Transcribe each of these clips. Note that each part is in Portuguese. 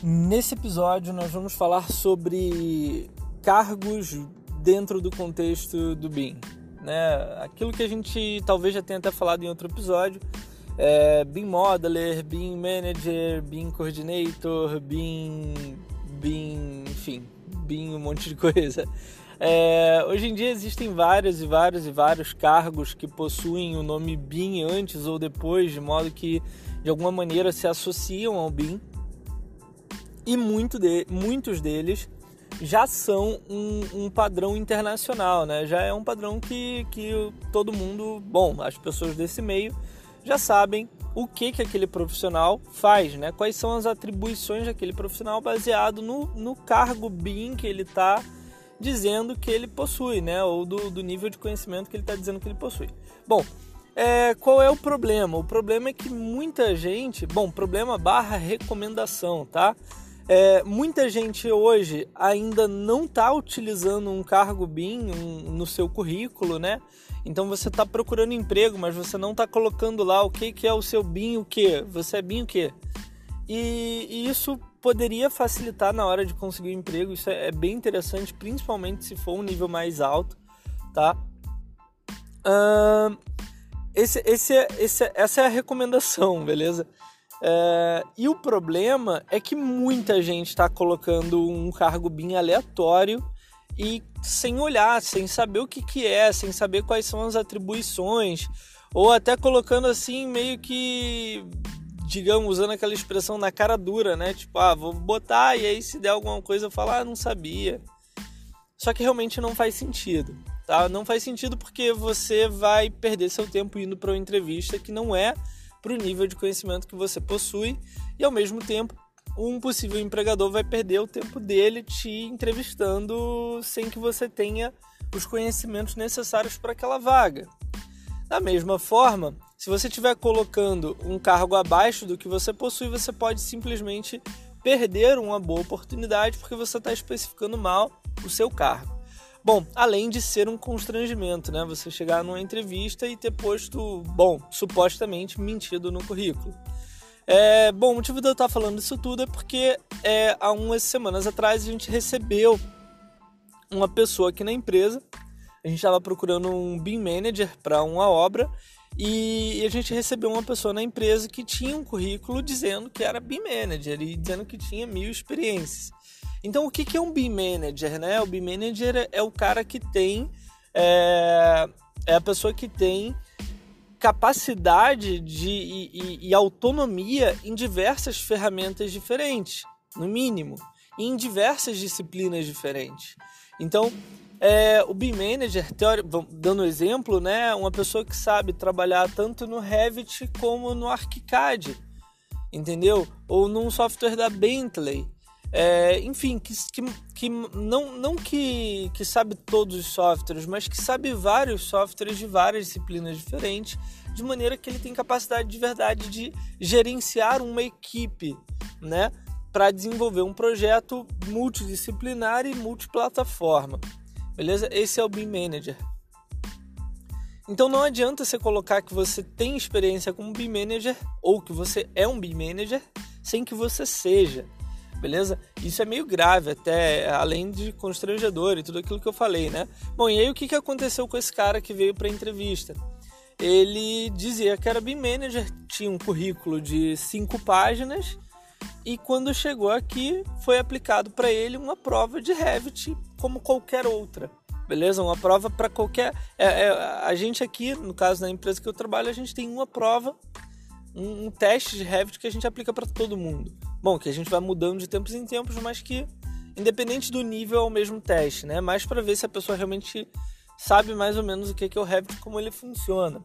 Nesse episódio, nós vamos falar sobre cargos dentro do contexto do BIM. Né? Aquilo que a gente talvez já tenha até falado em outro episódio, é BIM Modeler, BIM Manager, BIM Coordinator, BIM, BIM, enfim, BIM um monte de coisa. É, hoje em dia existem vários e vários e vários cargos que possuem o nome BIM antes ou depois, de modo que de alguma maneira se associam ao BIM e muito de, muitos deles já são um, um, padrão internacional, né? Já é um padrão que, que todo mundo, bom, as pessoas desse meio já sabem o que, que aquele profissional faz, né? Quais são as atribuições daquele profissional baseado no, no cargo BIM que ele está dizendo que ele possui, né? Ou do, do nível de conhecimento que ele está dizendo que ele possui. Bom, é, qual é o problema? O problema é que muita gente, bom, problema barra recomendação, tá? É, muita gente hoje ainda não está utilizando um cargo BIM um, no seu currículo, né? Então você está procurando emprego, mas você não está colocando lá o que, que é o seu BIM o que? Você é BIM o que? E, e, isso poderia facilitar na hora de conseguir um emprego. Isso é, é bem interessante, principalmente se for um nível mais alto, tá? Uh, esse, esse, esse, essa é a recomendação, beleza? É, e o problema é que muita gente está colocando um cargo bem aleatório e sem olhar, sem saber o que, que é, sem saber quais são as atribuições, ou até colocando assim meio que, digamos, usando aquela expressão na cara dura, né? Tipo, ah, vou botar e aí se der alguma coisa eu falar, ah, não sabia. Só que realmente não faz sentido, tá? Não faz sentido porque você vai perder seu tempo indo para uma entrevista que não é para o nível de conhecimento que você possui e ao mesmo tempo um possível empregador vai perder o tempo dele te entrevistando sem que você tenha os conhecimentos necessários para aquela vaga. Da mesma forma, se você estiver colocando um cargo abaixo do que você possui, você pode simplesmente perder uma boa oportunidade porque você está especificando mal o seu cargo. Bom, além de ser um constrangimento, né? Você chegar numa entrevista e ter posto, bom, supostamente mentido no currículo. É, bom, o motivo de eu estar falando isso tudo é porque é, há umas semanas atrás a gente recebeu uma pessoa aqui na empresa. A gente estava procurando um BIM manager para uma obra e a gente recebeu uma pessoa na empresa que tinha um currículo dizendo que era BIM manager e dizendo que tinha mil experiências. Então, o que é um BIM Manager? Né? O BIM Manager é o cara que tem. É, é a pessoa que tem capacidade de, e, e, autonomia em diversas ferramentas diferentes, no mínimo, e em diversas disciplinas diferentes. Então, é, o BIM Manager, teori, dando exemplo, né, uma pessoa que sabe trabalhar tanto no Revit como no ArchiCAD, entendeu? Ou num software da Bentley. É, enfim, que, que, que, não, não que, que sabe todos os softwares, mas que sabe vários softwares de várias disciplinas diferentes, de maneira que ele tem capacidade de verdade de gerenciar uma equipe, né? Para desenvolver um projeto multidisciplinar e multiplataforma. Beleza? Esse é o BIM Manager. Então não adianta você colocar que você tem experiência como BIM Manager ou que você é um BIM Manager sem que você seja beleza? Isso é meio grave, até além de constrangedor e tudo aquilo que eu falei, né? Bom, e aí o que, que aconteceu com esse cara que veio para entrevista? Ele dizia que era BIM Manager, tinha um currículo de cinco páginas e quando chegou aqui foi aplicado para ele uma prova de Revit como qualquer outra. Beleza? Uma prova para qualquer. É, é, a gente aqui, no caso da empresa que eu trabalho, a gente tem uma prova, um, um teste de Revit que a gente aplica para todo mundo. Bom, que a gente vai mudando de tempos em tempos, mas que independente do nível é o mesmo teste, né? Mais para ver se a pessoa realmente sabe mais ou menos o que é o Revit, como ele funciona.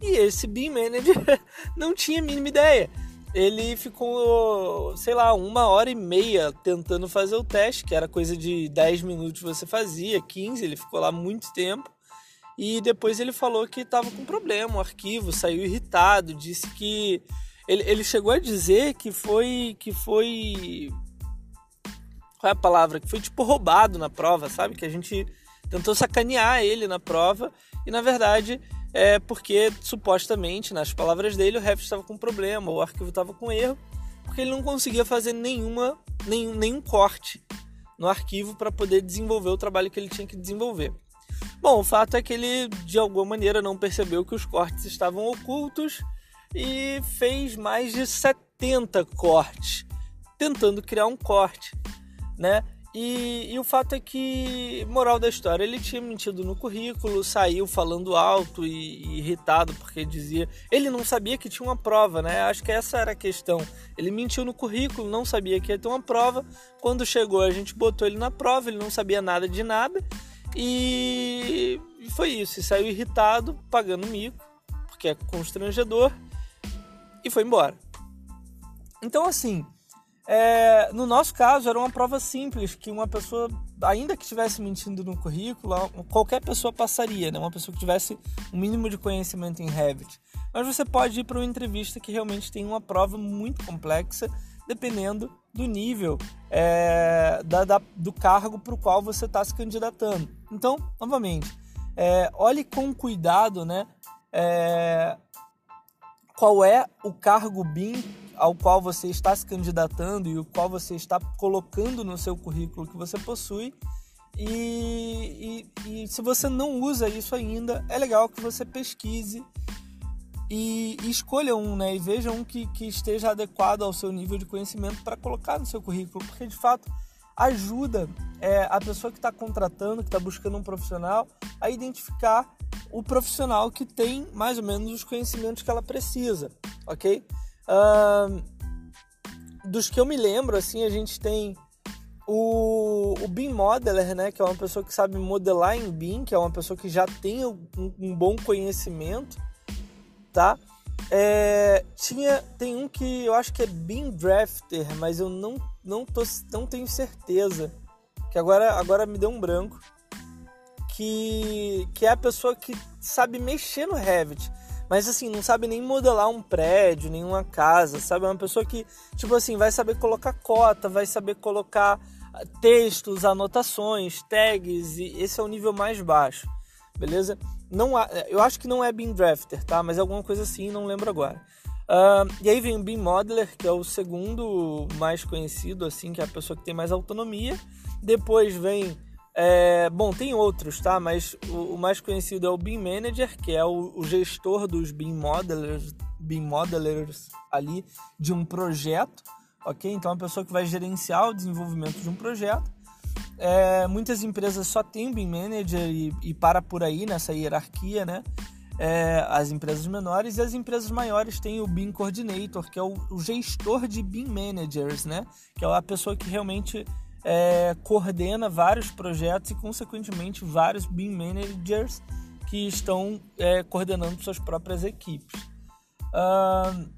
E esse BIM Manager não tinha a mínima ideia. Ele ficou, sei lá, uma hora e meia tentando fazer o teste, que era coisa de 10 minutos você fazia, 15, ele ficou lá muito tempo. E depois ele falou que estava com problema, o arquivo saiu irritado, disse que ele, ele chegou a dizer que foi. que foi. Qual é a palavra? Que foi tipo roubado na prova, sabe? Que a gente tentou sacanear ele na prova e na verdade é porque supostamente, nas palavras dele, o Ref estava com problema, o arquivo estava com erro, porque ele não conseguia fazer nenhuma, nenhum, nenhum corte no arquivo para poder desenvolver o trabalho que ele tinha que desenvolver. Bom, o fato é que ele de alguma maneira não percebeu que os cortes estavam ocultos e fez mais de 70 cortes tentando criar um corte, né? E, e, o fato é que, moral da história, ele tinha mentido no currículo, saiu falando alto e, e, irritado porque dizia. Ele não sabia que tinha uma prova, né? Acho que essa era a questão. Ele mentiu no currículo, não sabia que ia ter uma prova. Quando chegou, a gente botou ele na prova, ele não sabia nada de nada. E, foi isso. E saiu irritado, pagando mico, porque é constrangedor, e foi embora. Então, assim é, no nosso caso, era uma prova simples, que uma pessoa, ainda que estivesse mentindo no currículo, qualquer pessoa passaria, né? uma pessoa que tivesse um mínimo de conhecimento em Revit. Mas você pode ir para uma entrevista que realmente tem uma prova muito complexa, dependendo do nível é, da, da, do cargo para o qual você está se candidatando. Então, novamente, é, olhe com cuidado né, é, qual é o cargo BIM ao qual você está se candidatando e o qual você está colocando no seu currículo que você possui. E, e, e se você não usa isso ainda, é legal que você pesquise e, e escolha um, né? E veja um que, que esteja adequado ao seu nível de conhecimento para colocar no seu currículo, porque de fato ajuda é, a pessoa que está contratando, que está buscando um profissional, a identificar o profissional que tem mais ou menos os conhecimentos que ela precisa, ok? Uh, dos que eu me lembro, assim, a gente tem o, o BIM Modeler, né, que é uma pessoa que sabe modelar em BIM, que é uma pessoa que já tem um, um bom conhecimento, tá? É, tinha, tem um que eu acho que é BIM Drafter, mas eu não, não, tô, não tenho certeza, que agora, agora me deu um branco, que, que é a pessoa que sabe mexer no Revit mas assim, não sabe nem modelar um prédio, nenhuma casa, sabe? É uma pessoa que, tipo assim, vai saber colocar cota, vai saber colocar ah, textos, anotações, tags, e esse é o nível mais baixo, beleza? Não há, eu acho que não é Beam Drafter, tá? Mas é alguma coisa assim, não lembro agora. Uh, e aí vem o Beam Modeler, que é o segundo mais conhecido, assim, que é a pessoa que tem mais autonomia. Depois vem é, bom, tem outros, tá? Mas o, o, mais conhecido é o BIM Manager, que é o, o gestor dos BIM Modelers, BIM Modelers ali de um projeto, ok? Então, é uma pessoa que vai gerenciar o desenvolvimento de um projeto. É, muitas empresas só têm BIM Manager e, e para por aí nessa hierarquia, né? É, as empresas menores e as empresas maiores têm o BIM Coordinator, que é o, o gestor de BIM Managers, né? Que é a pessoa que realmente é, coordena vários projetos e, consequentemente, vários BIM managers que estão é, coordenando suas próprias equipes. Uh,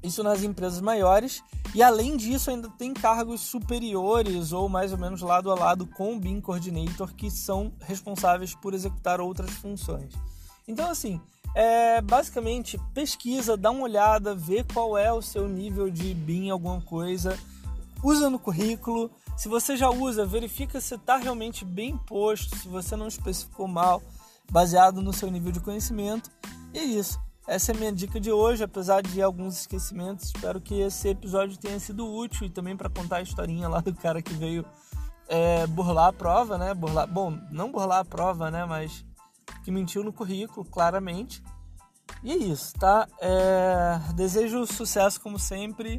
isso nas empresas maiores. E além disso, ainda tem cargos superiores ou mais ou menos lado a lado com o BIM Coordinator que são responsáveis por executar outras funções. Então, assim, é, basicamente pesquisa, dá uma olhada, vê qual é o seu nível de BIM, alguma coisa, usa no currículo. Se você já usa, verifica se está realmente bem posto, se você não especificou mal, baseado no seu nível de conhecimento. E é isso. Essa é a minha dica de hoje, apesar de alguns esquecimentos. Espero que esse episódio tenha sido útil e também para contar a historinha lá do cara que veio é, burlar a prova, né? Burlar, bom, não burlar a prova, né? Mas que mentiu no currículo, claramente. E é isso, tá? É, desejo sucesso como sempre